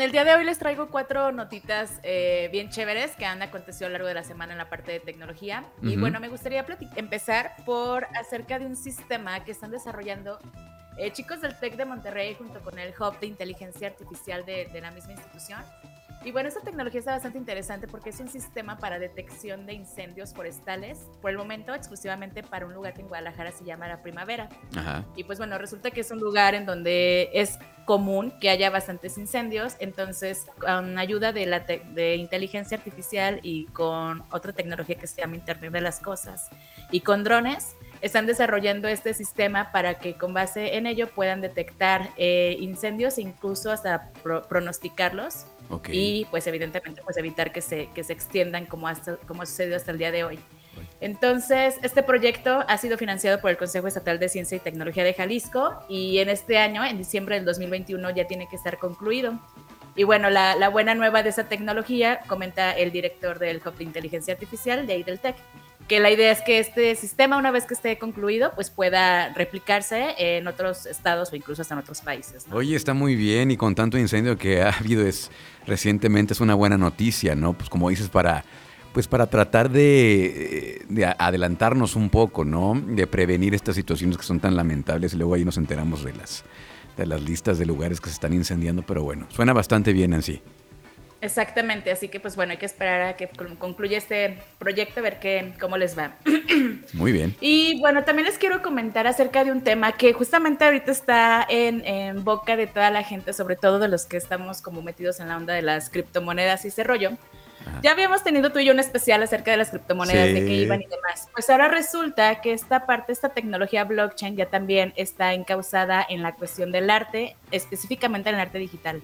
el día de hoy les traigo cuatro notitas eh, bien chéveres que han acontecido a lo largo de la semana en la parte de tecnología. Y bueno, me gustaría empezar por acerca de un sistema que están desarrollando eh, chicos del TEC de Monterrey junto con el Hub de Inteligencia Artificial de, de la misma institución. Y bueno, esta tecnología está bastante interesante porque es un sistema para detección de incendios forestales, por el momento exclusivamente para un lugar que en Guadalajara se llama La Primavera. Ajá. Y pues bueno, resulta que es un lugar en donde es común que haya bastantes incendios, entonces con ayuda de, la de inteligencia artificial y con otra tecnología que se llama Internet de las Cosas y con drones, están desarrollando este sistema para que con base en ello puedan detectar eh, incendios e incluso hasta pronosticarlos y pues evidentemente pues evitar que se, que se extiendan como, hasta, como ha sucedido hasta el día de hoy. Entonces, este proyecto ha sido financiado por el Consejo Estatal de Ciencia y Tecnología de Jalisco y en este año, en diciembre del 2021, ya tiene que estar concluido. Y bueno, la, la buena nueva de esa tecnología, comenta el director del Hub de Inteligencia Artificial de ahí del TEC, que la idea es que este sistema, una vez que esté concluido, pues pueda replicarse en otros estados o incluso hasta en otros países. Oye, está muy bien y con tanto incendio que ha habido es, recientemente es una buena noticia, ¿no? Pues como dices, para, pues para tratar de, de, adelantarnos un poco, ¿no? De prevenir estas situaciones que son tan lamentables y luego ahí nos enteramos de las, de las listas de lugares que se están incendiando, pero bueno, suena bastante bien en sí. Exactamente, así que pues bueno, hay que esperar a que concluya este proyecto, a ver qué, cómo les va. Muy bien. Y bueno, también les quiero comentar acerca de un tema que justamente ahorita está en, boca de toda la gente, sobre todo de los que estamos como metidos en la onda de las criptomonedas y ese rollo. Ya habíamos tenido tú y yo un especial acerca de las criptomonedas, de qué iban y demás. Pues ahora resulta que esta parte, esta tecnología blockchain ya también está encausada en la cuestión del arte, específicamente en el arte digital.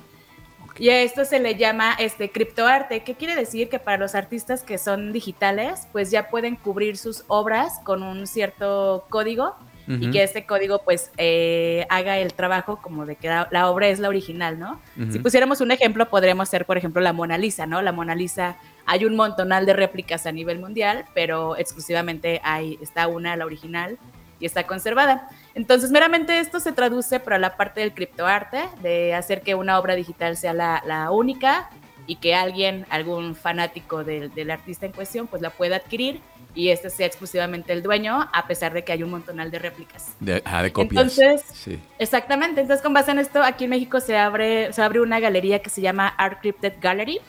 Y a esto se le llama este criptoarte, ¿Qué quiere decir que para los artistas que son digitales, pues ya pueden cubrir sus obras con un cierto código y que este código pues eh, haga el trabajo como de que la, obra es la original, ¿no? Si pusiéramos un ejemplo, podríamos ser, por ejemplo, la Mona Lisa, ¿no? La Mona Lisa, hay un montonal de réplicas a nivel mundial, pero exclusivamente hay, está una, la original, y está conservada. Entonces, meramente esto se traduce para la parte del criptoarte, de hacer que una obra digital sea la, única y que alguien, algún fanático del, artista en cuestión, pues la pueda adquirir y este sea exclusivamente el dueño, a pesar de que hay un montonal de réplicas. De, ah, de copias. Entonces, sí. exactamente. Entonces, con base en esto, aquí en México se abre, se abre una galería que se llama Art Crypted Gallery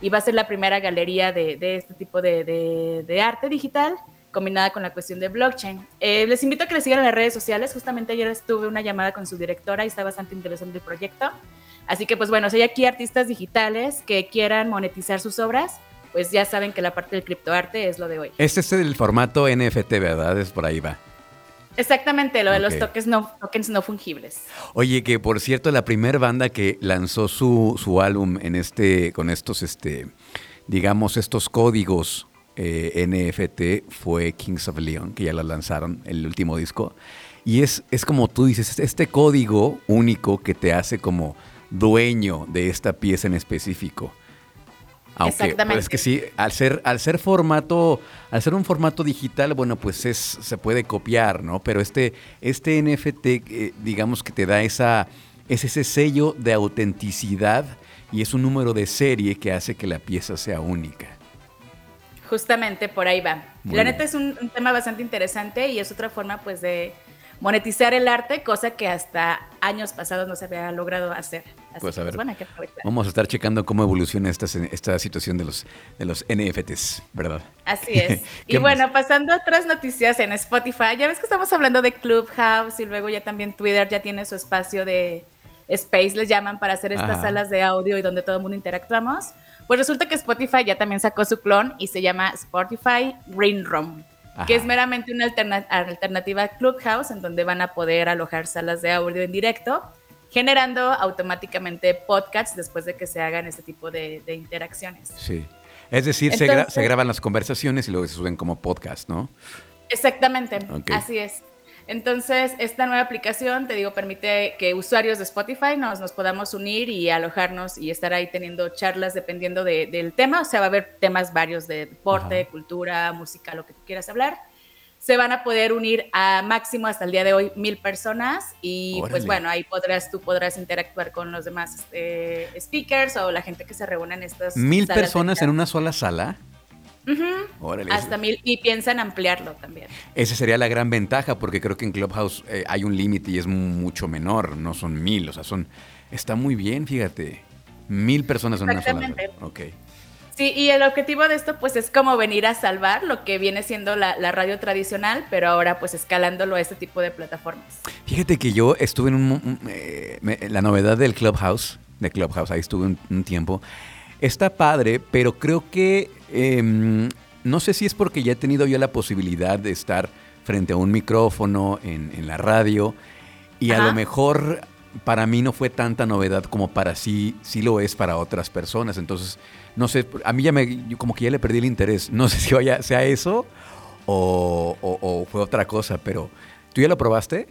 y va a ser la primera galería de, este tipo de, de arte digital combinada con la cuestión de blockchain. Eh, les invito a que le sigan en las redes sociales. Justamente ayer estuve una llamada con su directora y está bastante interesante el proyecto. Así que, pues bueno, si hay aquí artistas digitales que quieran monetizar sus obras, pues ya saben que la parte del criptoarte es lo de hoy. Este es el formato NFT, ¿verdad? Es por ahí va. Exactamente, lo de los tokens no, tokens no fungibles. Oye, que por cierto, la primera banda que lanzó su, su álbum en este, con estos, este, digamos, estos códigos eh, NFT fue Kings of Leon, que ya la lanzaron, el último disco. Y es, es como tú dices, este código único que te hace como dueño de esta pieza en específico. Aunque, pues, Exactamente. es que sí, al ser, al ser formato, al ser un formato digital, bueno, pues es, se puede copiar, ¿no? Pero este, este NFT, eh, digamos que te da esa, es ese sello de autenticidad y es un número de serie que hace que la pieza sea única. Justamente por ahí va. la neta es un, tema bastante interesante y es otra forma pues de monetizar el arte, cosa que hasta años pasados no se había logrado hacer. pues a ver, vamos a estar checando cómo evoluciona esta, esta situación de los, de los NFTs, ¿verdad? Así es. y bueno, pasando a otras noticias en Spotify, ya ves que estamos hablando de Clubhouse y luego ya también Twitter ya tiene su espacio de space, les llaman, para hacer estas salas de audio y donde todo el mundo interactuamos. Pues resulta que Spotify ya también sacó su clon y se llama Spotify Green Room, que es meramente una alternativa a Clubhouse en donde van a poder alojar salas de audio en directo, generando automáticamente podcasts después de que se hagan este tipo de, interacciones. Sí. Es decir, se, graban las conversaciones y luego se suben como podcast, ¿no? Exactamente, así es. Entonces, esta nueva aplicación, te digo, permite que usuarios de Spotify nos, nos podamos unir y alojarnos y estar ahí teniendo charlas dependiendo del tema. O sea, va a haber temas varios de deporte, cultura, música, lo que tú quieras hablar. se van a poder unir a máximo hasta el día de hoy mil personas y pues bueno, ahí podrás, tú podrás interactuar con los demás este, speakers o la gente que se reúne en estas. ¿Mil personas en una sola sala? Hasta mil y piensan ampliarlo también. Esa sería la gran ventaja porque creo que en Clubhouse eh, hay un límite y es mucho menor, no son mil, o sea, son está muy bien, fíjate, mil personas en una sola sala. Ok. Sí, y el objetivo de esto pues es como venir a salvar lo que viene siendo la, radio tradicional, pero ahora pues escalándolo a este tipo de plataformas. Fíjate que yo estuve en un, eh, la novedad del Clubhouse, de Clubhouse, ahí estuve un, tiempo. Está padre, pero creo que em, no sé si es porque ya he tenido yo la posibilidad de estar frente a un micrófono en, la radio y a lo mejor para mí no fue tanta novedad como para sí, sí lo es para otras personas. Entonces, no sé, a mí ya me, como que ya le perdí el interés. No sé si vaya, sea eso o, fue otra cosa, pero ¿tú ya lo probaste?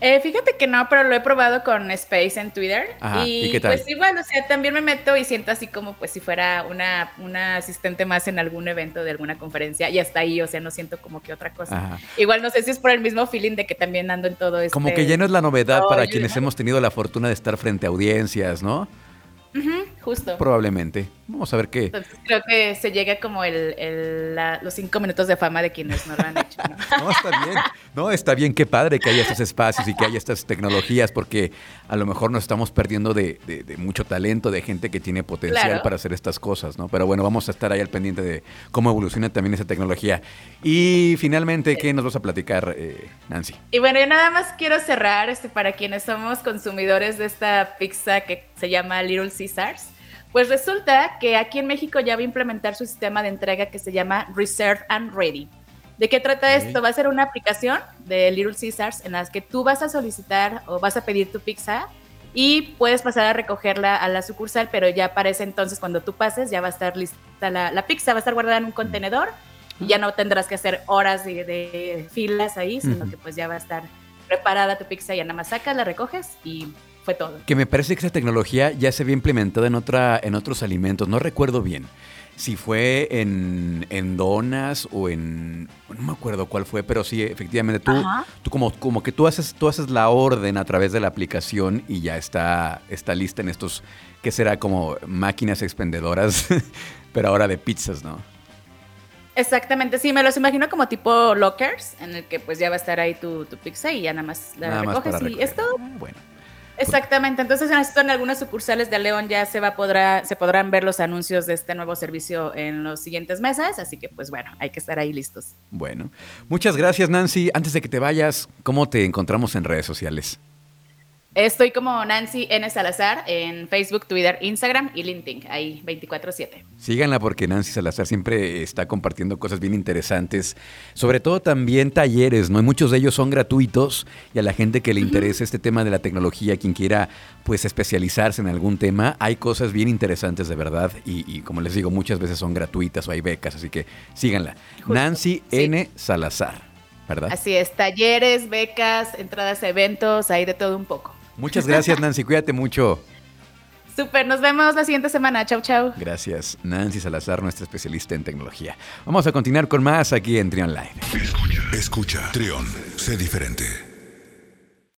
Eh, fíjate que no, pero lo he probado con Space en Twitter. y, pues igual, o sea, también me meto y siento así como pues si fuera una, una asistente más en algún evento de alguna conferencia y hasta ahí, o sea, no siento como que otra cosa. Igual no sé si es por el mismo feeling de que también ando en todo esto. Como que ya no es la novedad para quienes hemos tenido la fortuna de estar frente a audiencias, ¿no? justo. Probablemente. Vamos a ver qué. creo que se llega como el, los cinco minutos de fama de quienes no lo han hecho. ¿no? está bien. No, está bien. Qué padre que haya estos espacios y que haya estas tecnologías, porque a lo mejor nos estamos perdiendo de, mucho talento, de gente que tiene potencial para hacer estas cosas, ¿no? Pero bueno, vamos a estar ahí al pendiente de cómo evoluciona también esa tecnología. Y finalmente, ¿qué nos vas a platicar, eh, Nancy? Y bueno, yo nada más quiero cerrar este, para quienes somos consumidores de esta pizza que se llama Little Caesars. Pues resulta que aquí en México ya va a implementar su sistema de entrega que se llama Reserve and Ready. ¿De qué trata esto? Va a ser una aplicación de Little Caesars en la que tú vas a solicitar o vas a pedir tu pizza y puedes pasar a recogerla a la sucursal, pero ya para ese entonces cuando tú pases ya va a estar lista la, pizza, va a estar guardada en un contenedor y ya no tendrás que hacer horas de, filas ahí, sino que pues ya va a estar preparada tu pizza, ya nada más sacas, la recoges y todo. Que me parece que esa tecnología ya se había implementado en, otra, en otros alimentos, no recuerdo bien. Si fue en, donas o en. No me acuerdo cuál fue, pero sí, efectivamente, tú, tú como, como que tú haces, tú haces la orden a través de la aplicación y ya está, está lista en estos, que será como máquinas expendedoras, pero ahora de pizzas, ¿no? Exactamente, sí, me los imagino como tipo lockers, en el que pues ya va a estar ahí tu, pizza y ya nada más la recoges y es todo. Bueno. Exactamente, entonces en algunas sucursales de León ya se va podrá, se podrán ver los anuncios de este nuevo servicio en los siguientes meses, así que pues bueno, hay que estar ahí listos. Bueno, muchas gracias Nancy. Antes de que te vayas, ¿cómo te encontramos en redes sociales? Estoy como Nancy N. Salazar en Facebook, Twitter, Instagram y LinkedIn, ahí 24/7. Síganla porque Nancy Salazar siempre está compartiendo cosas bien interesantes, sobre todo también talleres, ¿no? Y muchos de ellos son gratuitos y a la gente que le interese este tema de la tecnología, quien quiera pues especializarse en algún tema, hay cosas bien interesantes de verdad y, como les digo, muchas veces son gratuitas o hay becas, así que síganla. Nancy N. Salazar. ¿verdad? Así es, talleres, becas, entradas a eventos, hay de todo un poco. Muchas gracias, Nancy. Cuídate mucho. Super, nos vemos la siguiente semana. Chau, chau. Gracias, Nancy Salazar, nuestra especialista en tecnología. Vamos a continuar con más aquí en Trion Live. Escucha, escucha, Trion, sé diferente.